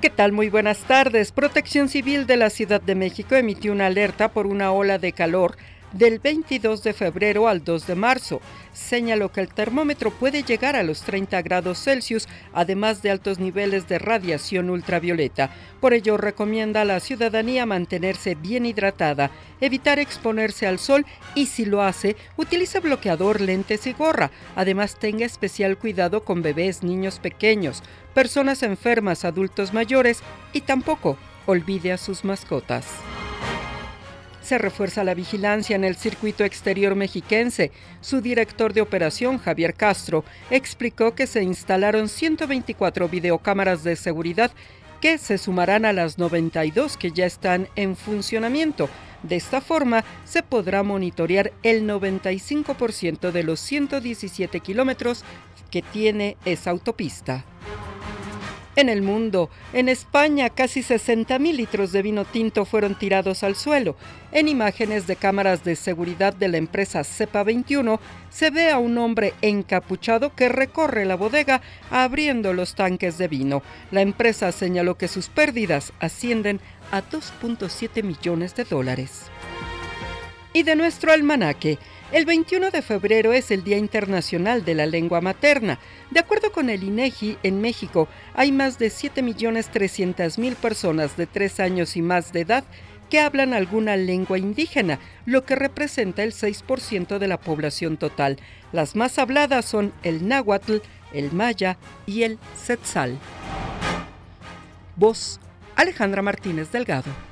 ¿Qué tal? Muy buenas tardes. Protección Civil de la Ciudad de México emitió una alerta por una ola de calor del 22 de febrero al 2 de marzo. Señaló que el termómetro puede llegar a los 30 grados Celsius, además de altos niveles de radiación ultravioleta. Por ello, recomienda a la ciudadanía mantenerse bien hidratada, evitar exponerse al sol y, si lo hace, utilice bloqueador, lentes y gorra. Además, tenga especial cuidado con bebés, niños pequeños, personas enfermas, adultos mayores y tampoco olvide a sus mascotas se refuerza la vigilancia en el circuito exterior mexiquense. Su director de operación, Javier Castro, explicó que se instalaron 124 videocámaras de seguridad que se sumarán a las 92 que ya están en funcionamiento. De esta forma, se podrá monitorear el 95% de los 117 kilómetros que tiene esa autopista. En el mundo, en España, casi 60.000 litros de vino tinto fueron tirados al suelo. En imágenes de cámaras de seguridad de la empresa Cepa 21, se ve a un hombre encapuchado que recorre la bodega abriendo los tanques de vino. La empresa señaló que sus pérdidas ascienden a 2.7 millones de dólares. Y de nuestro almanaque, el 21 de febrero es el Día Internacional de la Lengua Materna. De acuerdo con el INEGI, en México hay más de 7.300.000 personas de 3 años y más de edad que hablan alguna lengua indígena, lo que representa el 6% de la población total. Las más habladas son el náhuatl, el maya y el setzal. Voz Alejandra Martínez Delgado.